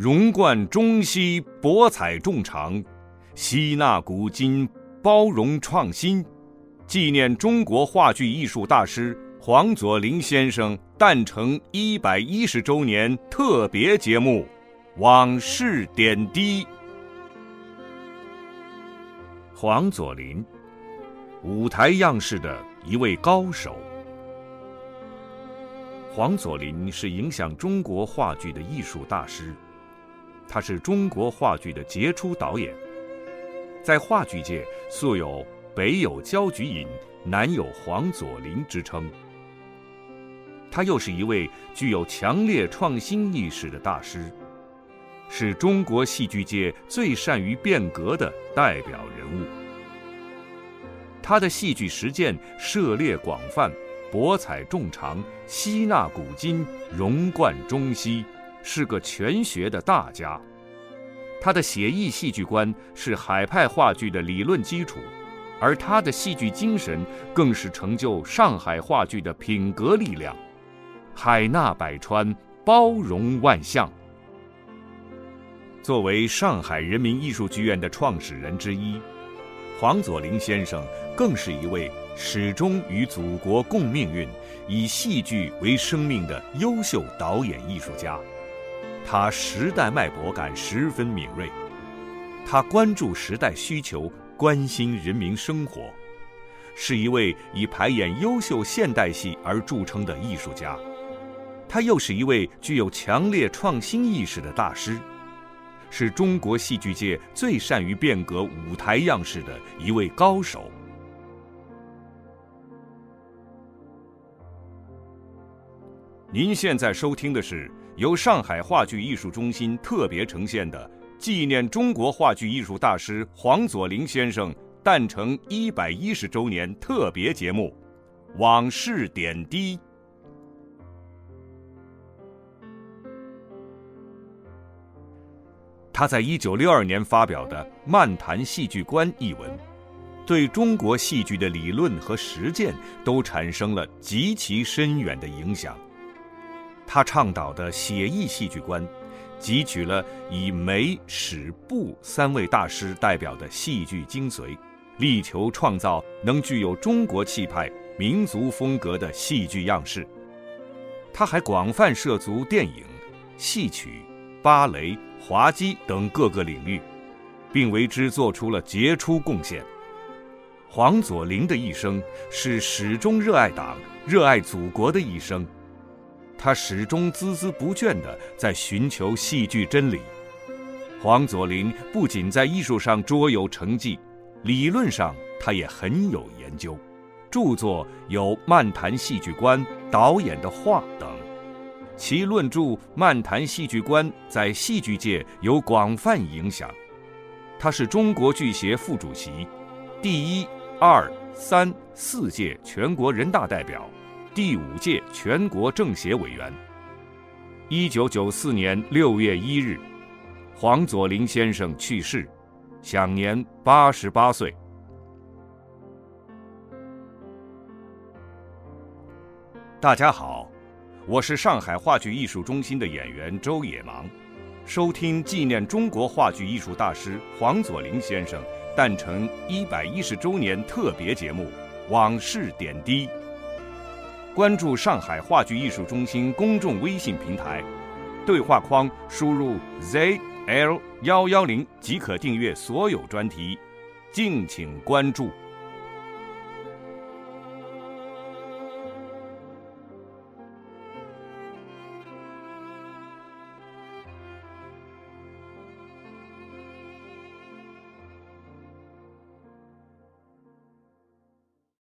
融贯中西，博采众长，吸纳古今，包容创新，纪念中国话剧艺术大师黄佐临先生诞辰一百一十周年特别节目《往事点滴》。黄佐临，舞台样式的一位高手。黄佐临是影响中国话剧的艺术大师，他是中国话剧的杰出导演，在话剧界素有“北有焦菊隐，南有黄佐临”之称。他又是一位具有强烈创新意识的大师，是中国戏剧界最善于变革的代表人物。他的戏剧实践涉猎广泛。博采众长，吸纳古今，融贯中西，是个全学的大家。他的写意戏剧观是海派话剧的理论基础，而他的戏剧精神更是成就上海话剧的品格力量。海纳百川，包容万象。作为上海人民艺术剧院的创始人之一，黄佐临先生更是一位。始终与祖国共命运，以戏剧为生命的优秀导演艺术家，他时代脉搏感十分敏锐，他关注时代需求，关心人民生活，是一位以排演优秀现代戏而著称的艺术家，他又是一位具有强烈创新意识的大师，是中国戏剧界最善于变革舞台样式的一位高手。您现在收听的是由上海话剧艺术中心特别呈现的纪念中国话剧艺术大师黄佐临先生诞辰一百一十周年特别节目《往事点滴》。他在一九六二年发表的《漫谈戏剧观》一文，对中国戏剧的理论和实践都产生了极其深远的影响。他倡导的写意戏剧观，汲取了以梅、史、布三位大师代表的戏剧精髓，力求创造能具有中国气派、民族风格的戏剧样式。他还广泛涉足电影、戏曲、芭蕾、滑稽等各个领域，并为之做出了杰出贡献。黄佐临的一生是始终热爱党、热爱祖国的一生。他始终孜孜不倦地在寻求戏剧真理。黄佐临不仅在艺术上卓有成绩，理论上他也很有研究，著作有《漫谈戏剧观》《导演的话》等。其论著《漫谈戏剧观》在戏剧界有广泛影响。他是中国剧协副主席，第一、二、三、四届全国人大代表。第五届全国政协委员。一九九四年六月一日，黄佐临先生去世，享年八十八岁。大家好，我是上海话剧艺术中心的演员周野芒，收听纪念中国话剧艺术大师黄佐临先生诞辰一百一十周年特别节目《往事点滴》。关注上海话剧艺术中心公众微信平台，对话框输入 zl 幺幺零即可订阅所有专题，敬请关注。